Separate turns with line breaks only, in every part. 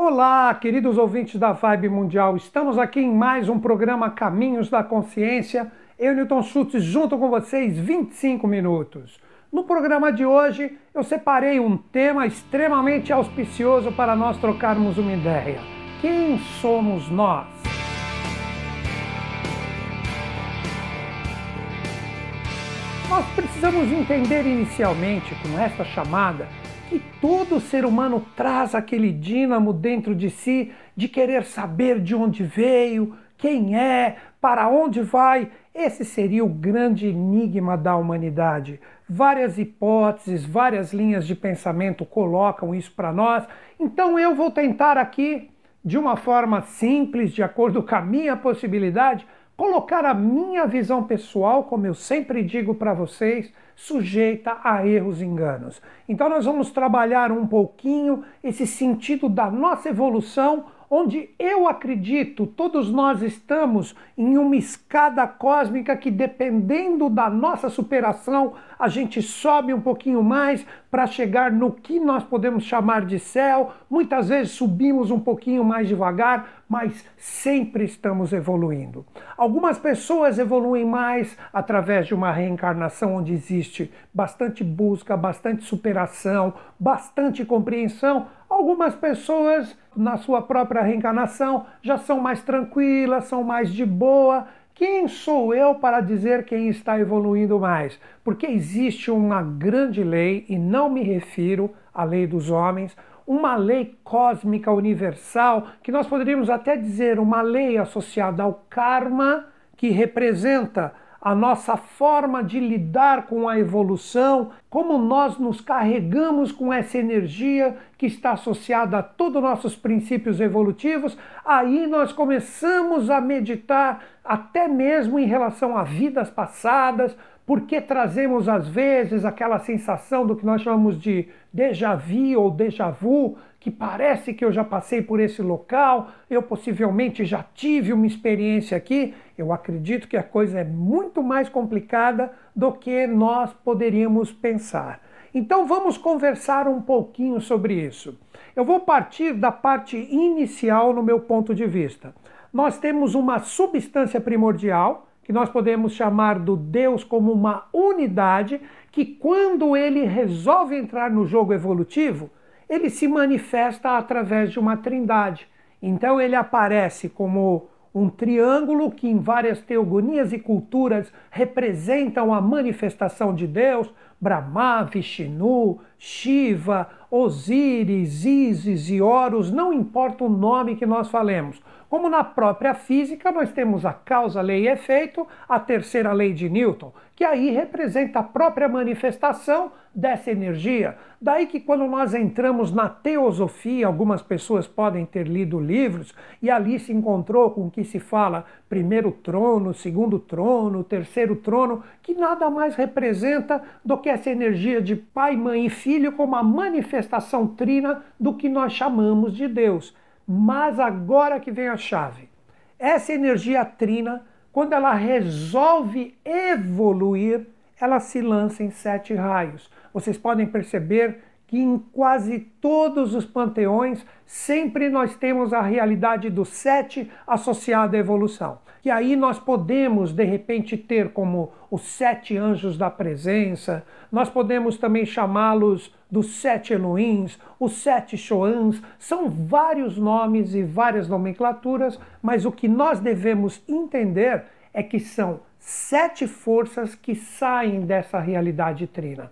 Olá, queridos ouvintes da Vibe Mundial. Estamos aqui em mais um programa Caminhos da Consciência. Eu, Newton Schultz, junto com vocês, 25 minutos. No programa de hoje, eu separei um tema extremamente auspicioso para nós trocarmos uma ideia. Quem somos nós? Nós precisamos entender inicialmente, com esta chamada, que todo ser humano traz aquele dínamo dentro de si de querer saber de onde veio, quem é, para onde vai. Esse seria o grande enigma da humanidade. Várias hipóteses, várias linhas de pensamento colocam isso para nós. Então eu vou tentar aqui, de uma forma simples, de acordo com a minha possibilidade, colocar a minha visão pessoal, como eu sempre digo para vocês, sujeita a erros e enganos. Então nós vamos trabalhar um pouquinho esse sentido da nossa evolução onde eu acredito todos nós estamos em uma escada cósmica que, dependendo da nossa superação, a gente sobe um pouquinho mais para chegar no que nós podemos chamar de céu. Muitas vezes subimos um pouquinho mais devagar, mas sempre estamos evoluindo. Algumas pessoas evoluem mais através de uma reencarnação onde existe bastante busca, bastante superação, bastante compreensão. Algumas pessoas, na sua própria reencarnação, já são mais tranquilas, são mais de boa. Quem sou eu para dizer quem está evoluindo mais? Porque existe uma grande lei, e não me refiro à lei dos homens, uma lei cósmica universal, que nós poderíamos até dizer uma lei associada ao karma, que representa a nossa forma de lidar com a evolução, como nós nos carregamos com essa energia que está associada a todos os nossos princípios evolutivos, aí nós começamos a meditar até mesmo em relação a vidas passadas, porque trazemos às vezes aquela sensação do que nós chamamos de déjà vu ou déjà vu, que parece que eu já passei por esse local, eu possivelmente já tive uma experiência aqui. Eu acredito que a coisa é muito mais complicada do que nós poderíamos pensar. Então vamos conversar um pouquinho sobre isso. Eu vou partir da parte inicial no meu ponto de vista. Nós temos uma substância primordial, que nós podemos chamar do Deus como uma unidade, que quando ele resolve entrar no jogo evolutivo, ele se manifesta através de uma trindade. Então ele aparece como um triângulo que em várias teogonias e culturas representam a manifestação de Deus, Brahma, Vishnu, Shiva, Osíris, Isis e Horus, não importa o nome que nós falemos. Como na própria física, nós temos a causa, lei e efeito, a terceira lei de Newton, que aí representa a própria manifestação dessa energia. Daí que quando nós entramos na teosofia, algumas pessoas podem ter lido livros e ali se encontrou com o que se fala primeiro trono, segundo trono, terceiro trono, que nada mais representa do que essa energia de pai, mãe e filho como a manifestação trina do que nós chamamos de Deus. Mas agora que vem a chave. Essa energia trina, quando ela resolve evoluir, ela se lança em sete raios. Vocês podem perceber que em quase todos os panteões sempre nós temos a realidade do sete associada à evolução. E aí nós podemos, de repente, ter como os sete anjos da presença, nós podemos também chamá-los dos sete Elohims, os sete Shoans, são vários nomes e várias nomenclaturas, mas o que nós devemos entender é que são sete forças que saem dessa realidade trina.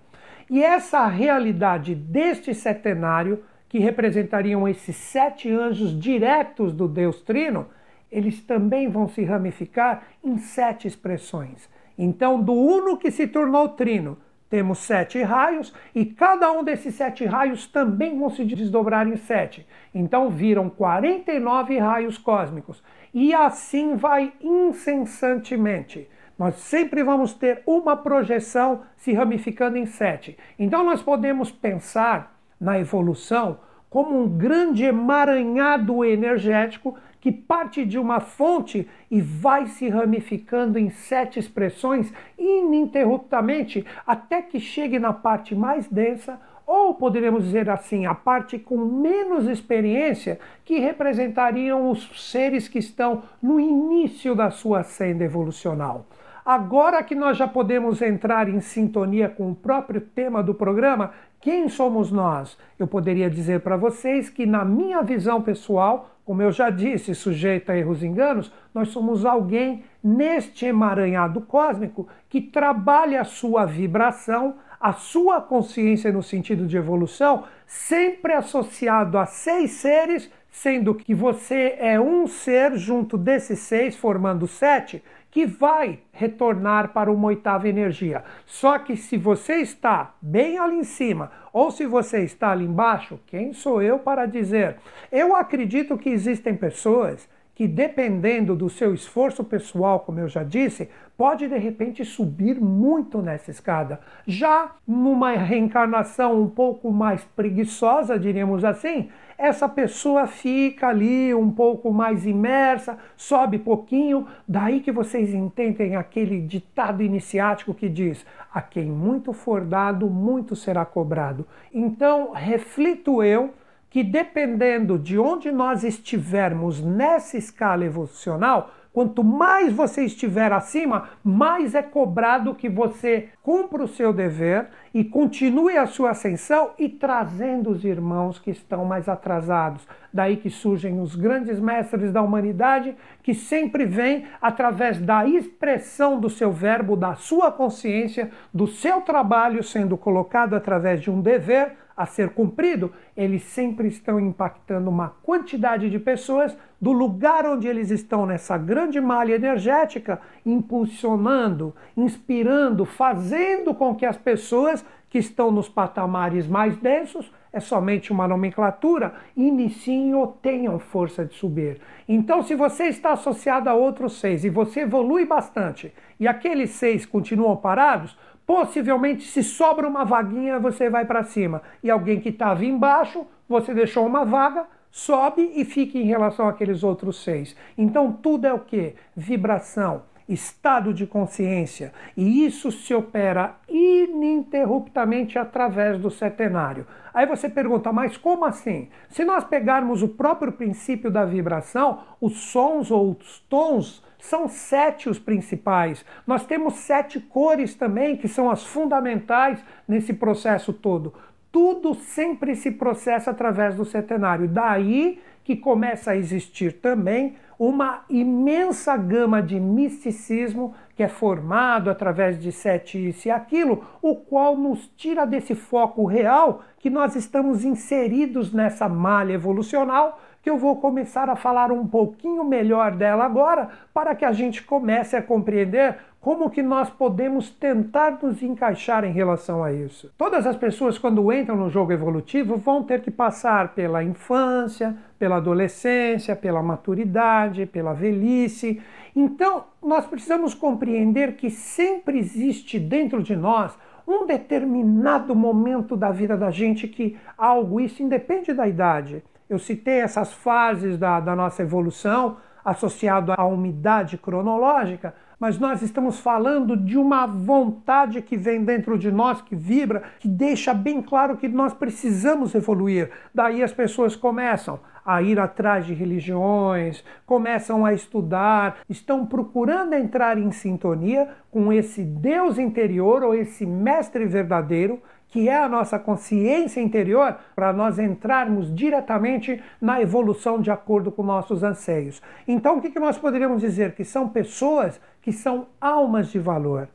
E essa realidade deste setenário, que representariam esses sete anjos diretos do Deus Trino, eles também vão se ramificar em sete expressões. Então, do uno que se tornou trino, temos sete raios, e cada um desses sete raios também vão se desdobrar em sete. Então, viram 49 raios cósmicos. E assim vai incessantemente nós sempre vamos ter uma projeção se ramificando em sete. Então nós podemos pensar na evolução como um grande emaranhado energético que parte de uma fonte e vai se ramificando em sete expressões ininterruptamente até que chegue na parte mais densa, ou poderíamos dizer assim, a parte com menos experiência, que representariam os seres que estão no início da sua senda evolucional. Agora que nós já podemos entrar em sintonia com o próprio tema do programa, quem somos nós? Eu poderia dizer para vocês que, na minha visão pessoal, como eu já disse, sujeito a erros e enganos, nós somos alguém neste emaranhado cósmico que trabalha a sua vibração a sua consciência no sentido de evolução, sempre associado a seis seres, sendo que você é um ser junto desses seis, formando sete, que vai retornar para uma oitava energia. Só que se você está bem ali em cima ou se você está ali embaixo, quem sou eu para dizer? Eu acredito que existem pessoas que, dependendo do seu esforço pessoal, como eu já disse, pode de repente subir muito nessa escada. Já numa reencarnação um pouco mais preguiçosa, diríamos assim, essa pessoa fica ali um pouco mais imersa, sobe pouquinho, daí que vocês entendem aquele ditado iniciático que diz: a quem muito for dado, muito será cobrado. Então, reflito eu que dependendo de onde nós estivermos nessa escala evolucional, quanto mais você estiver acima, mais é cobrado que você cumpra o seu dever e continue a sua ascensão e trazendo os irmãos que estão mais atrasados. Daí que surgem os grandes mestres da humanidade, que sempre vêm através da expressão do seu verbo, da sua consciência, do seu trabalho sendo colocado através de um dever a ser cumprido, eles sempre estão impactando uma quantidade de pessoas do lugar onde eles estão nessa grande malha energética, impulsionando, inspirando, fazendo com que as pessoas que estão nos patamares mais densos, é somente uma nomenclatura, iniciem ou tenham força de subir. Então, se você está associado a outros seis e você evolui bastante e aqueles seis continuam parados, Possivelmente, se sobra uma vaguinha, você vai para cima. E alguém que estava embaixo, você deixou uma vaga, sobe e fica em relação àqueles outros seis. Então, tudo é o que? Vibração, estado de consciência. E isso se opera ininterruptamente através do setenário. Aí você pergunta, mas como assim? Se nós pegarmos o próprio princípio da vibração, os sons ou os tons são sete os principais. Nós temos sete cores também, que são as fundamentais nesse processo todo. Tudo sempre se processa através do setenário. Daí que começa a existir também uma imensa gama de misticismo que é formado através de sete isso e aquilo, o qual nos tira desse foco real que nós estamos inseridos nessa malha evolucional que eu vou começar a falar um pouquinho melhor dela agora, para que a gente comece a compreender como que nós podemos tentar nos encaixar em relação a isso. Todas as pessoas quando entram no jogo evolutivo vão ter que passar pela infância, pela adolescência, pela maturidade, pela velhice. Então, nós precisamos compreender que sempre existe dentro de nós um determinado momento da vida da gente que algo isso independe da idade eu citei essas fases da, da nossa evolução associado à umidade cronológica, mas nós estamos falando de uma vontade que vem dentro de nós, que vibra, que deixa bem claro que nós precisamos evoluir. Daí as pessoas começam a ir atrás de religiões, começam a estudar, estão procurando entrar em sintonia com esse Deus interior ou esse mestre verdadeiro que é a nossa consciência interior, para nós entrarmos diretamente na evolução de acordo com nossos anseios. Então, o que nós poderíamos dizer? Que são pessoas que são almas de valor.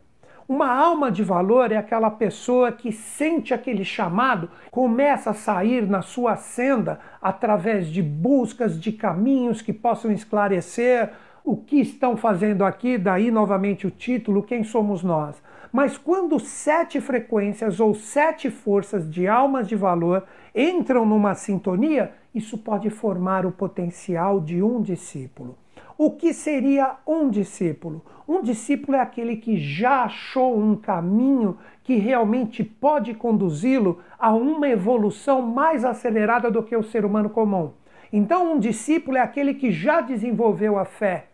Uma alma de valor é aquela pessoa que sente aquele chamado, começa a sair na sua senda através de buscas de caminhos que possam esclarecer o que estão fazendo aqui, daí novamente o título, quem somos nós. Mas quando sete frequências ou sete forças de almas de valor entram numa sintonia, isso pode formar o potencial de um discípulo. O que seria um discípulo? Um discípulo é aquele que já achou um caminho que realmente pode conduzi-lo a uma evolução mais acelerada do que o ser humano comum. Então, um discípulo é aquele que já desenvolveu a fé,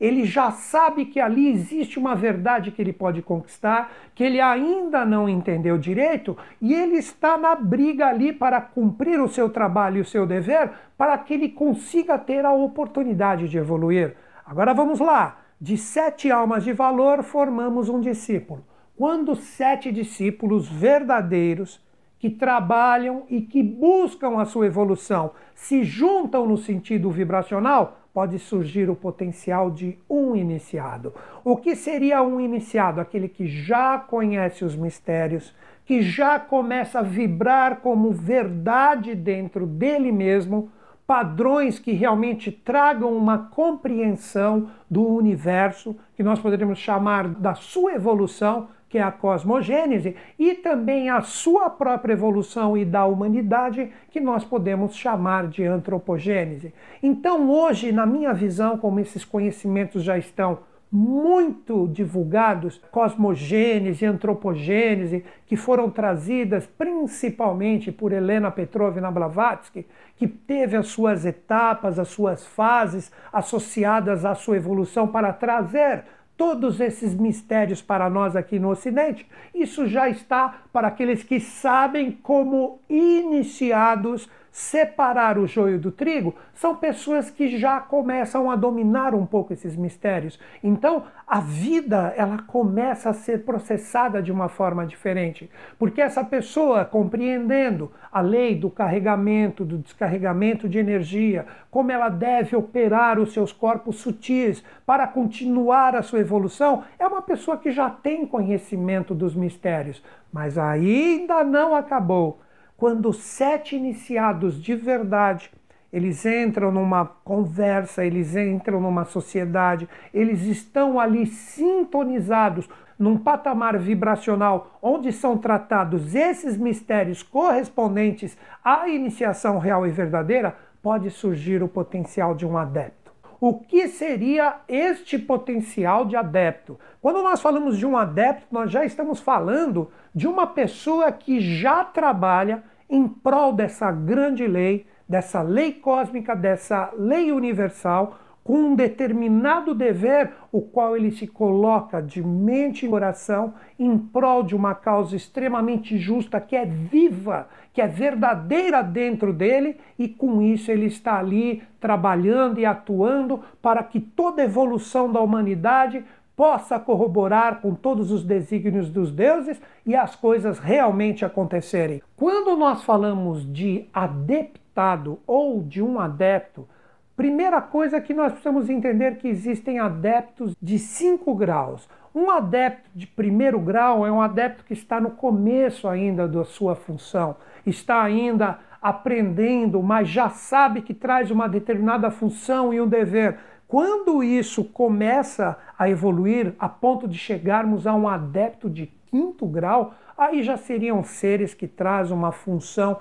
ele já sabe que ali existe uma verdade que ele pode conquistar, que ele ainda não entendeu direito e ele está na briga ali para cumprir o seu trabalho e o seu dever para que ele consiga ter a oportunidade de evoluir. Agora vamos lá. De sete almas de valor formamos um discípulo. Quando sete discípulos verdadeiros que trabalham e que buscam a sua evolução se juntam no sentido vibracional, pode surgir o potencial de um iniciado. O que seria um iniciado? Aquele que já conhece os mistérios, que já começa a vibrar como verdade dentro dele mesmo, padrões que realmente tragam uma compreensão do universo, que nós poderíamos chamar da sua evolução, que é a cosmogênese, e também a sua própria evolução e da humanidade, que nós podemos chamar de antropogênese. Então, hoje, na minha visão, como esses conhecimentos já estão muito divulgados, cosmogênese, antropogênese, que foram trazidas principalmente por Helena Petrovna Blavatsky, que teve as suas etapas, as suas fases associadas à sua evolução para trazer todos esses mistérios para nós aqui no Ocidente, isso já está para aqueles que sabem como iniciados separar o joio do trigo, são pessoas que já começam a dominar um pouco esses mistérios. Então, a vida, ela começa a ser processada de uma forma diferente, porque essa pessoa compreendendo a lei do carregamento, do descarregamento de energia, como ela deve operar os seus corpos sutis para continuar a sua evolução, é uma pessoa que já tem conhecimento dos mistérios, mas ainda não acabou quando sete iniciados de verdade eles entram numa conversa, eles entram numa sociedade, eles estão ali sintonizados num patamar vibracional onde são tratados esses mistérios correspondentes à iniciação real e verdadeira, pode surgir o potencial de um adepto. O que seria este potencial de adepto? Quando nós falamos de um adepto, nós já estamos falando de uma pessoa que já trabalha em prol dessa grande lei, dessa lei cósmica, dessa lei universal, com um determinado dever, o qual ele se coloca de mente e coração em prol de uma causa extremamente justa, que é viva, que é verdadeira dentro dele, e com isso ele está ali trabalhando e atuando para que toda evolução da humanidade possa corroborar com todos os desígnios dos deuses e as coisas realmente acontecerem. Quando nós falamos de adeptado ou de um adepto, primeira coisa que nós precisamos entender que existem adeptos de cinco graus. Um adepto de primeiro grau é um adepto que está no começo ainda da sua função, está ainda aprendendo, mas já sabe que traz uma determinada função e um dever. Quando isso começa a evoluir a ponto de chegarmos a um adepto de quinto grau, aí já seriam seres que trazem uma função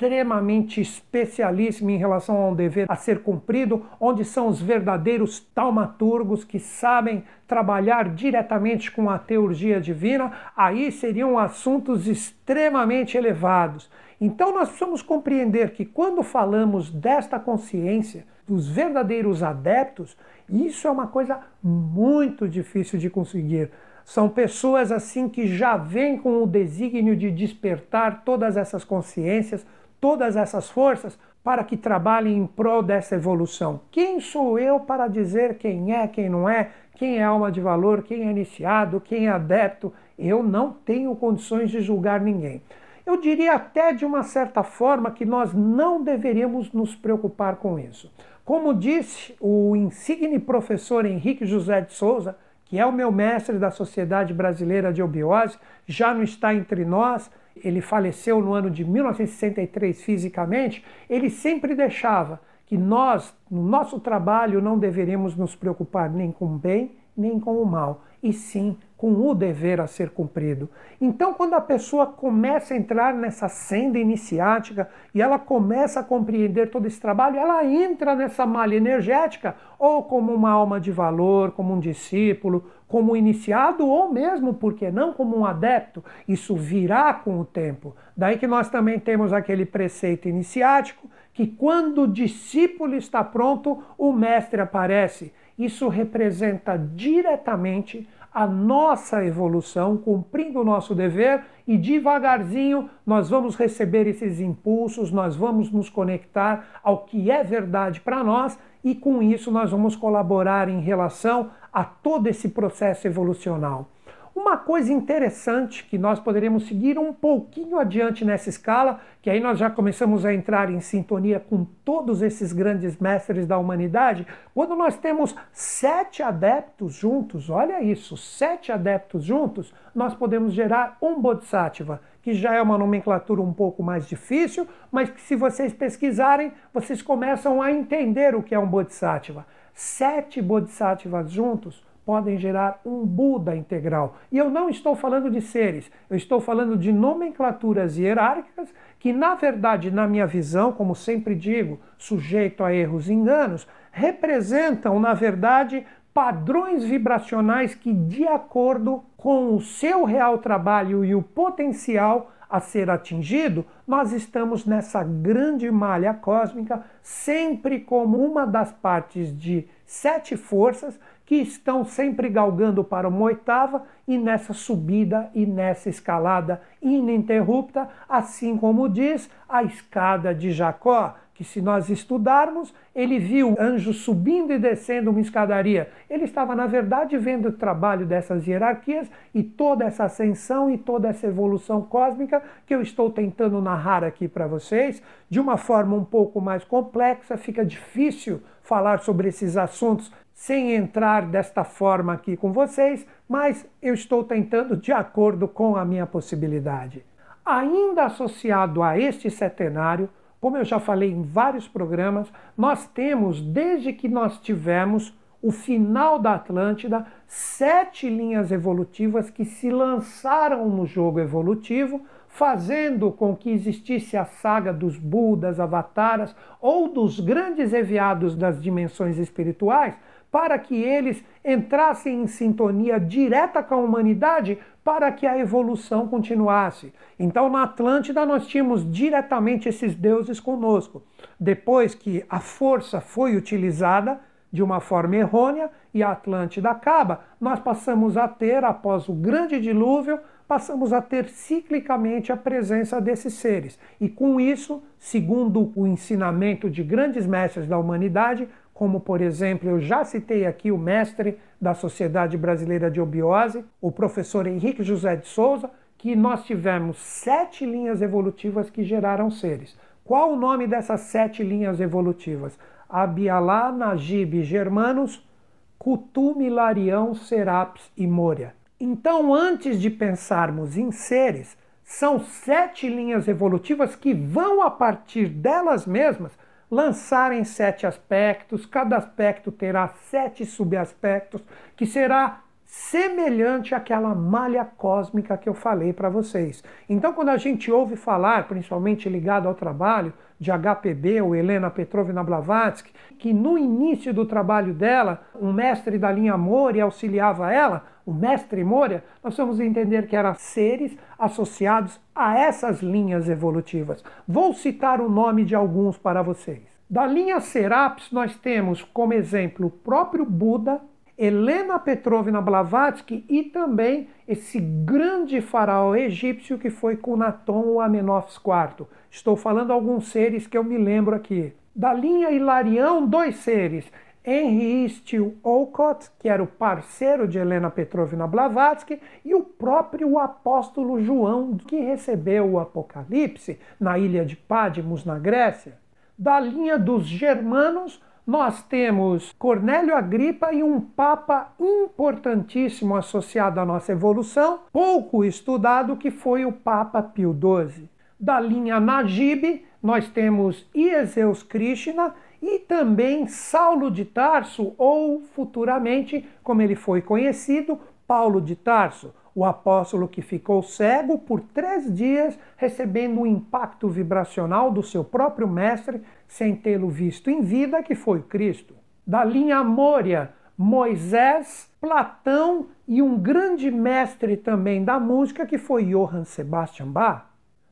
extremamente especialíssima em relação a um dever a ser cumprido, onde são os verdadeiros taumaturgos que sabem trabalhar diretamente com a teurgia divina, aí seriam assuntos extremamente elevados. Então nós precisamos compreender que quando falamos desta consciência, dos verdadeiros adeptos, isso é uma coisa muito difícil de conseguir. São pessoas assim que já vêm com o desígnio de despertar todas essas consciências, todas essas forças para que trabalhem em prol dessa evolução. Quem sou eu para dizer quem é, quem não é, quem é alma de valor, quem é iniciado, quem é adepto? Eu não tenho condições de julgar ninguém. Eu diria até de uma certa forma que nós não deveríamos nos preocupar com isso. Como disse o insigne professor Henrique José de Souza, que é o meu mestre da Sociedade Brasileira de Obiose, já não está entre nós, ele faleceu no ano de 1963 fisicamente, ele sempre deixava que nós, no nosso trabalho, não deveríamos nos preocupar nem com bem nem com o mal, e sim com o dever a ser cumprido. Então, quando a pessoa começa a entrar nessa senda iniciática e ela começa a compreender todo esse trabalho, ela entra nessa malha energética, ou como uma alma de valor, como um discípulo, como iniciado, ou mesmo, por que não, como um adepto. Isso virá com o tempo. Daí que nós também temos aquele preceito iniciático que quando o discípulo está pronto, o mestre aparece. Isso representa diretamente a nossa evolução, cumprindo o nosso dever e devagarzinho nós vamos receber esses impulsos, nós vamos nos conectar ao que é verdade para nós e com isso nós vamos colaborar em relação a todo esse processo evolucional. Uma coisa interessante que nós poderíamos seguir um pouquinho adiante nessa escala, que aí nós já começamos a entrar em sintonia com todos esses grandes mestres da humanidade, quando nós temos sete adeptos juntos, olha isso, sete adeptos juntos, nós podemos gerar um Bodhisattva, que já é uma nomenclatura um pouco mais difícil, mas que se vocês pesquisarem, vocês começam a entender o que é um Bodhisattva. Sete Bodhisattvas juntos podem gerar um Buda integral. E eu não estou falando de seres, eu estou falando de nomenclaturas hierárquicas que, na verdade, na minha visão, como sempre digo, sujeito a erros e enganos, representam, na verdade, padrões vibracionais que, de acordo com o seu real trabalho e o potencial a ser atingido, nós estamos nessa grande malha cósmica, sempre como uma das partes de sete forças que estão sempre galgando para uma oitava e nessa subida e nessa escalada ininterrupta, assim como diz a escada de Jacó, que se nós estudarmos, ele viu anjos subindo e descendo uma escadaria. Ele estava, na verdade, vendo o trabalho dessas hierarquias e toda essa ascensão e toda essa evolução cósmica que eu estou tentando narrar aqui para vocês de uma forma um pouco mais complexa. Fica difícil falar sobre esses assuntos sem entrar desta forma aqui com vocês, mas eu estou tentando de acordo com a minha possibilidade. Ainda associado a este setenário, como eu já falei em vários programas, nós temos, desde que nós tivemos o final da Atlântida, sete linhas evolutivas que se lançaram no jogo evolutivo, fazendo com que existisse a saga dos Budas, Avataras ou dos grandes enviados das dimensões espirituais, para que eles entrassem em sintonia direta com a humanidade para que a evolução continuasse. Então, na Atlântida, nós tínhamos diretamente esses deuses conosco. Depois que a força foi utilizada de uma forma errônea e a Atlântida acaba, nós passamos a ter, após o grande dilúvio, passamos a ter ciclicamente a presença desses seres. E com isso, segundo o ensinamento de grandes mestres da humanidade, como por exemplo, eu já citei aqui o mestre da Sociedade Brasileira de Obiose, o professor Henrique José de Souza, que nós tivemos sete linhas evolutivas que geraram seres. Qual o nome dessas sete linhas evolutivas? Abialá, Najib, Germanos, Kutu, Milarião, Serapis e Moria. Então, antes de pensarmos em seres, são sete linhas evolutivas que vão, a partir delas mesmas, lançarem sete aspectos, cada aspecto terá sete subaspectos, que será semelhante àquela malha cósmica que eu falei para vocês. Então, quando a gente ouve falar, principalmente ligado ao trabalho de HPB ou Helena Petrovna Blavatsky, que no início do trabalho dela, um mestre da linha Moria auxiliava ela, o mestre Moria, nós vamos entender que eram seres associados a essas linhas evolutivas. Vou citar o nome de alguns para vocês. Da linha Serapis, nós temos como exemplo o próprio Buda, Helena Petrovna Blavatsky e também esse grande faraó egípcio que foi Cunaton ou Amenófis IV. Estou falando alguns seres que eu me lembro aqui. Da linha Hilarião, dois seres. Henry Steele Olcott, que era o parceiro de Helena Petrovna Blavatsky, e o próprio apóstolo João, que recebeu o Apocalipse na ilha de Pádmos, na Grécia. Da linha dos germanos, nós temos Cornélio Agripa e um papa importantíssimo associado à nossa evolução, pouco estudado, que foi o Papa Pio XII. Da linha Najib, nós temos Ieseus Krishna e também Saulo de Tarso, ou futuramente, como ele foi conhecido, Paulo de Tarso, o apóstolo que ficou cego por três dias, recebendo o impacto vibracional do seu próprio mestre, sem tê-lo visto em vida, que foi Cristo. Da linha Moria, Moisés, Platão e um grande mestre também da música, que foi Johann Sebastian Bach.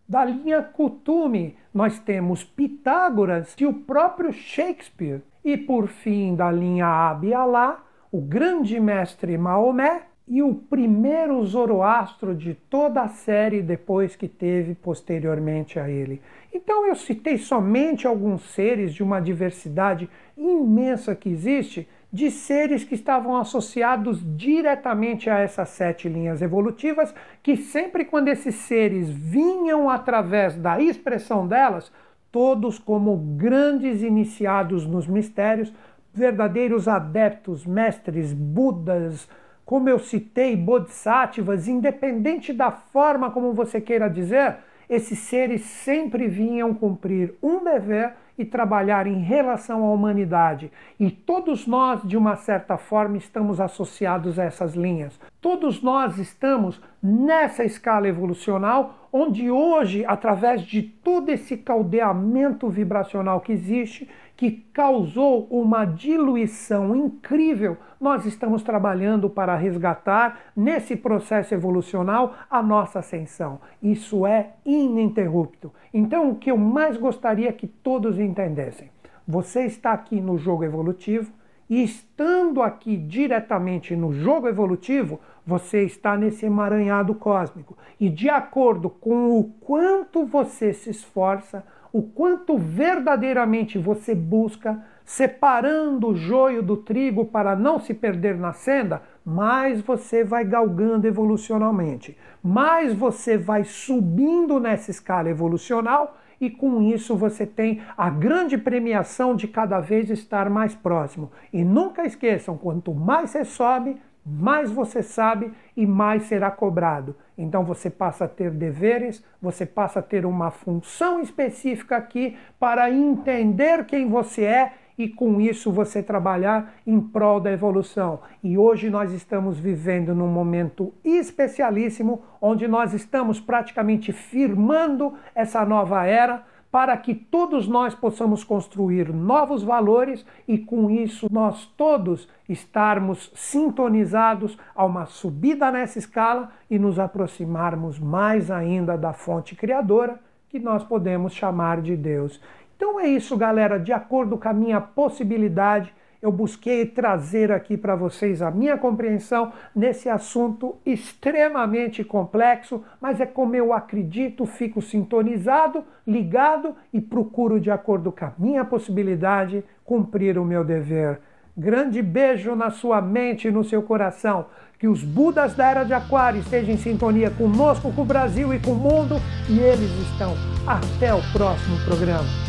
Da linha Kutume, nós temos Pitágoras e o próprio Shakespeare. E por fim, da linha Abialá, o grande mestre Maomé e o primeiro Zoroastro de toda a série depois que teve posteriormente a ele. Então eu citei somente alguns seres de uma diversidade imensa que existe, de seres que estavam associados diretamente a essas sete linhas evolutivas, que sempre quando esses seres vinham através da expressão delas, todos como grandes iniciados nos mistérios, verdadeiros adeptos, mestres, budas, como eu citei, bodhisattvas, independente da forma como você queira dizer, esses seres sempre vinham cumprir um dever e trabalhar em relação à humanidade. E todos nós, de uma certa forma, estamos associados a essas linhas. Todos nós estamos nessa escala evolucional, onde hoje, através de todo esse caldeamento vibracional que existe, que causou uma diluição incrível, nós estamos trabalhando para resgatar, nesse processo evolucional, a nossa ascensão. Isso é ininterrupto. Então, o que eu mais gostaria que todos entendessem: você está aqui no jogo evolutivo, e estando aqui diretamente no jogo evolutivo, você está nesse emaranhado cósmico. E de acordo com o quanto você se esforça, o quanto verdadeiramente você busca, separando o joio do trigo para não se perder na senda, mais você vai galgando evolucionalmente, mais você vai subindo nessa escala evolucional e com isso você tem a grande premiação de cada vez estar mais próximo. E nunca esqueçam, quanto mais você sobe, mais você sabe e mais será cobrado. Então você passa a ter deveres, você passa a ter uma função específica aqui para entender quem você é e com isso você trabalhar em prol da evolução. E hoje nós estamos vivendo num momento especialíssimo onde nós estamos praticamente firmando essa nova era para que todos nós possamos construir novos valores e com isso nós todos estarmos sintonizados a uma subida nessa escala e nos aproximarmos mais ainda da fonte criadora que nós podemos chamar de Deus. Então é isso, galera, de acordo com a minha possibilidade, eu busquei trazer aqui para vocês a minha compreensão nesse assunto extremamente complexo, mas é como eu acredito, fico sintonizado, ligado e procuro, de acordo com a minha possibilidade, cumprir o meu dever. Grande beijo na sua mente e no seu coração. Que os Budas da Era de Aquário estejam em sintonia conosco, com o Brasil e com o mundo. E eles estão. Até o próximo programa.